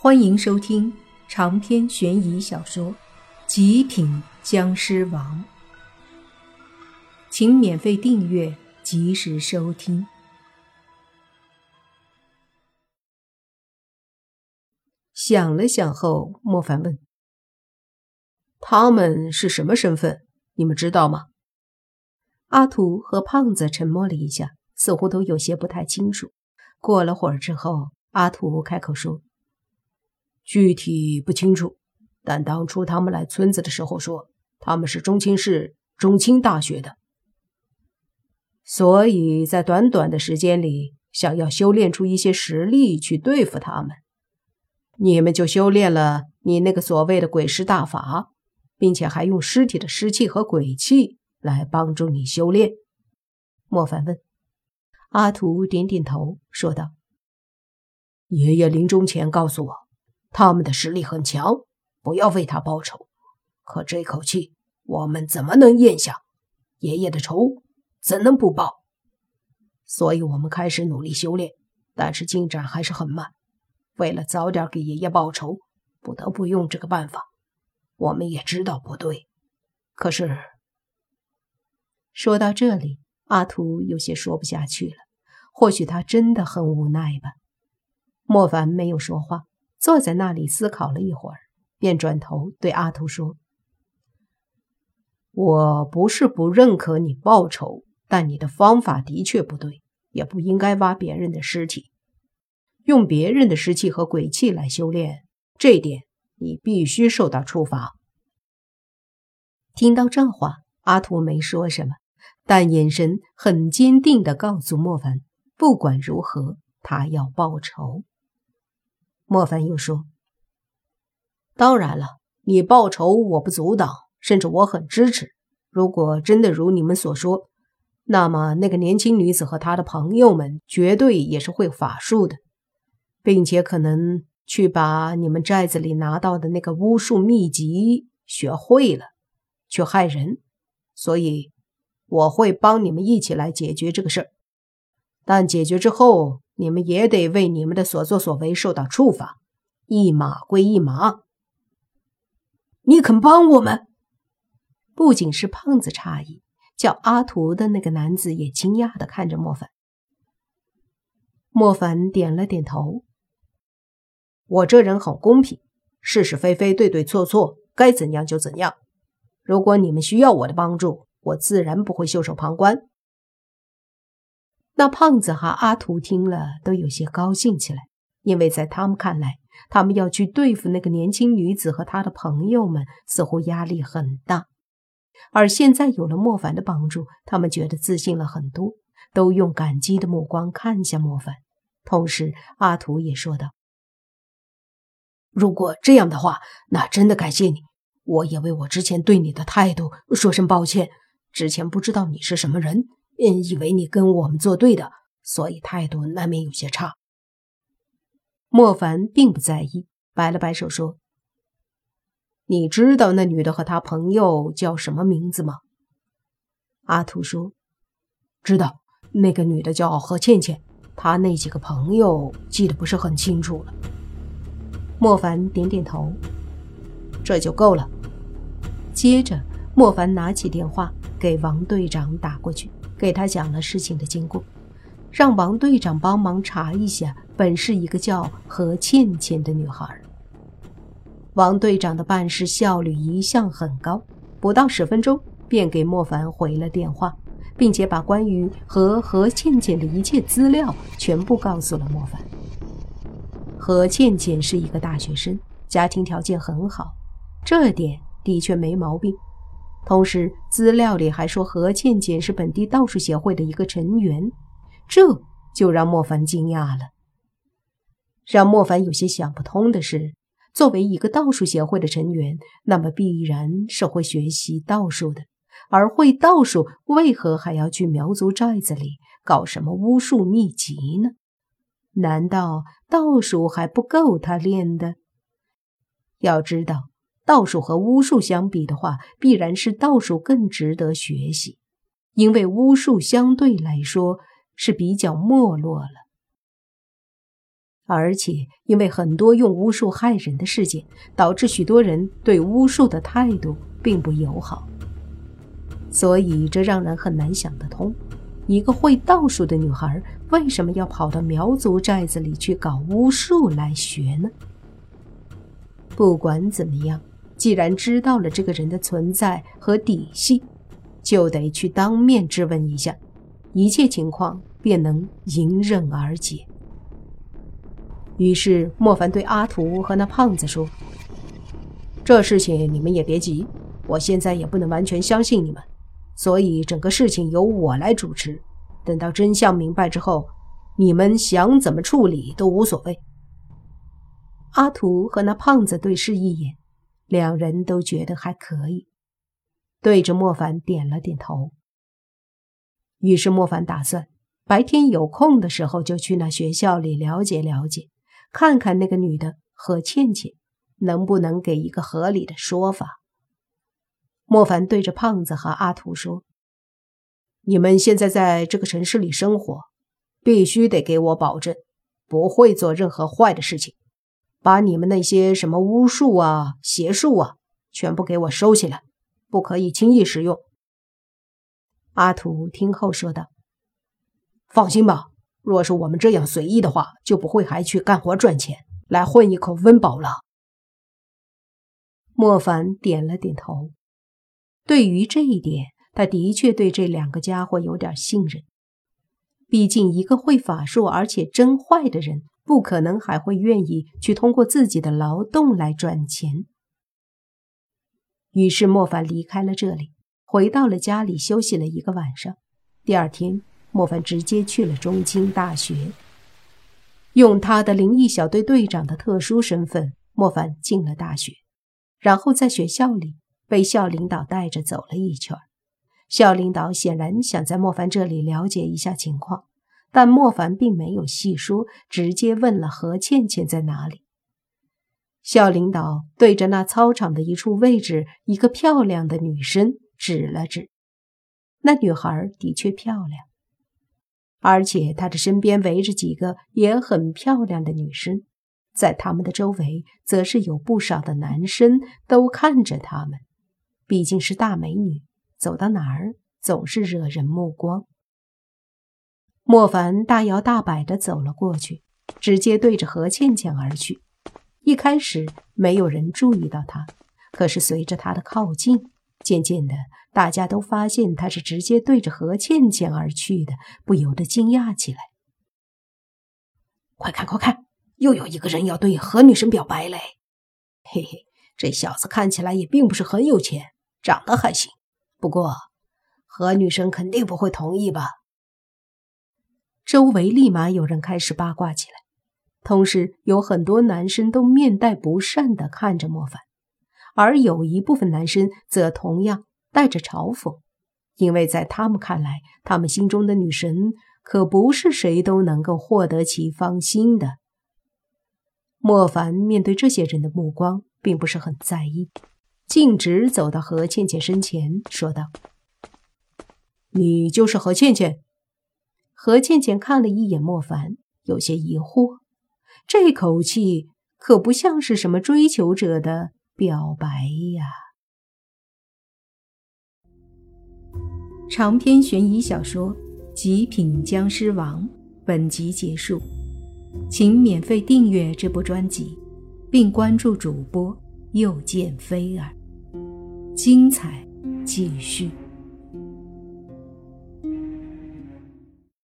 欢迎收听长篇悬疑小说《极品僵尸王》，请免费订阅，及时收听。想了想后，莫凡问：“他们是什么身份？你们知道吗？”阿图和胖子沉默了一下，似乎都有些不太清楚。过了会儿之后，阿图开口说。具体不清楚，但当初他们来村子的时候说他们是中青市中青大学的，所以在短短的时间里想要修炼出一些实力去对付他们。你们就修炼了你那个所谓的鬼尸大法，并且还用尸体的尸气和鬼气来帮助你修炼。莫凡问，阿图点点头，说道：“爷爷临终前告诉我。”他们的实力很强，不要为他报仇。可这口气我们怎么能咽下？爷爷的仇怎能不报？所以，我们开始努力修炼，但是进展还是很慢。为了早点给爷爷报仇，不得不用这个办法。我们也知道不对，可是……说到这里，阿图有些说不下去了。或许他真的很无奈吧。莫凡没有说话。坐在那里思考了一会儿，便转头对阿图说：“我不是不认可你报仇，但你的方法的确不对，也不应该挖别人的尸体，用别人的尸气和鬼气来修炼，这点你必须受到处罚。”听到这话，阿图没说什么，但眼神很坚定地告诉莫凡：“不管如何，他要报仇。”莫凡又说：“当然了，你报仇我不阻挡，甚至我很支持。如果真的如你们所说，那么那个年轻女子和她的朋友们绝对也是会法术的，并且可能去把你们寨子里拿到的那个巫术秘籍学会了，去害人。所以我会帮你们一起来解决这个事儿。但解决之后。”你们也得为你们的所作所为受到处罚，一码归一码。你肯帮我们？不仅是胖子诧异，叫阿图的那个男子也惊讶的看着莫凡。莫凡点了点头。我这人很公平，是是非非，对对错错，该怎样就怎样。如果你们需要我的帮助，我自然不会袖手旁观。那胖子和阿图听了都有些高兴起来，因为在他们看来，他们要去对付那个年轻女子和她的朋友们，似乎压力很大。而现在有了莫凡的帮助，他们觉得自信了很多，都用感激的目光看向莫凡。同时，阿图也说道：“如果这样的话，那真的感谢你。我也为我之前对你的态度说声抱歉。之前不知道你是什么人。”嗯，以为你跟我们作对的，所以态度难免有些差。莫凡并不在意，摆了摆手说：“你知道那女的和她朋友叫什么名字吗？”阿土说：“知道，那个女的叫何倩倩，她那几个朋友记得不是很清楚了。”莫凡点点头：“这就够了。”接着，莫凡拿起电话给王队长打过去。给他讲了事情的经过，让王队长帮忙查一下，本是一个叫何倩倩的女孩。王队长的办事效率一向很高，不到十分钟便给莫凡回了电话，并且把关于和何倩倩的一切资料全部告诉了莫凡。何倩倩是一个大学生，家庭条件很好，这点的确没毛病。同时，资料里还说何倩倩是本地道术协会的一个成员，这就让莫凡惊讶了。让莫凡有些想不通的是，作为一个道术协会的成员，那么必然是会学习道术的，而会道术，为何还要去苗族寨子里搞什么巫术秘籍呢？难道道术还不够他练的？要知道。道术和巫术相比的话，必然是道术更值得学习，因为巫术相对来说是比较没落了。而且因为很多用巫术害人的事件，导致许多人对巫术的态度并不友好。所以这让人很难想得通：一个会道术的女孩为什么要跑到苗族寨子里去搞巫术来学呢？不管怎么样，既然知道了这个人的存在和底细，就得去当面质问一下，一切情况便能迎刃而解。于是，莫凡对阿图和那胖子说：“这事情你们也别急，我现在也不能完全相信你们，所以整个事情由我来主持。等到真相明白之后，你们想怎么处理都无所谓。”阿图和那胖子对视一眼，两人都觉得还可以，对着莫凡点了点头。于是，莫凡打算白天有空的时候就去那学校里了解了解。看看那个女的何倩倩能不能给一个合理的说法。莫凡对着胖子和阿图说：“你们现在在这个城市里生活，必须得给我保证，不会做任何坏的事情。把你们那些什么巫术啊、邪术啊，全部给我收起来，不可以轻易使用。”阿土听后说道：“放心吧。”若是我们这样随意的话，就不会还去干活赚钱，来混一口温饱了。莫凡点了点头。对于这一点，他的确对这两个家伙有点信任。毕竟，一个会法术而且真坏的人，不可能还会愿意去通过自己的劳动来赚钱。于是，莫凡离开了这里，回到了家里休息了一个晚上。第二天。莫凡直接去了中京大学，用他的灵异小队队长的特殊身份，莫凡进了大学，然后在学校里被校领导带着走了一圈。校领导显然想在莫凡这里了解一下情况，但莫凡并没有细说，直接问了何倩倩在哪里。校领导对着那操场的一处位置，一个漂亮的女生指了指，那女孩的确漂亮。而且她的身边围着几个也很漂亮的女生，在他们的周围，则是有不少的男生都看着他们。毕竟是大美女，走到哪儿总是惹人目光。莫凡大摇大摆地走了过去，直接对着何倩倩而去。一开始没有人注意到他，可是随着他的靠近，渐渐的。大家都发现他是直接对着何倩倩而去的，不由得惊讶起来。快看，快看，又有一个人要对何女神表白嘞！嘿嘿，这小子看起来也并不是很有钱，长得还行。不过何女神肯定不会同意吧？周围立马有人开始八卦起来，同时有很多男生都面带不善的看着莫凡，而有一部分男生则同样。带着嘲讽，因为在他们看来，他们心中的女神可不是谁都能够获得其芳心的。莫凡面对这些人的目光，并不是很在意，径直走到何倩倩身前，说道：“你就是何倩倩？”何倩倩看了一眼莫凡，有些疑惑，这口气可不像是什么追求者的表白呀。长篇悬疑小说《极品僵尸王》本集结束，请免费订阅这部专辑，并关注主播又见菲儿，精彩继续。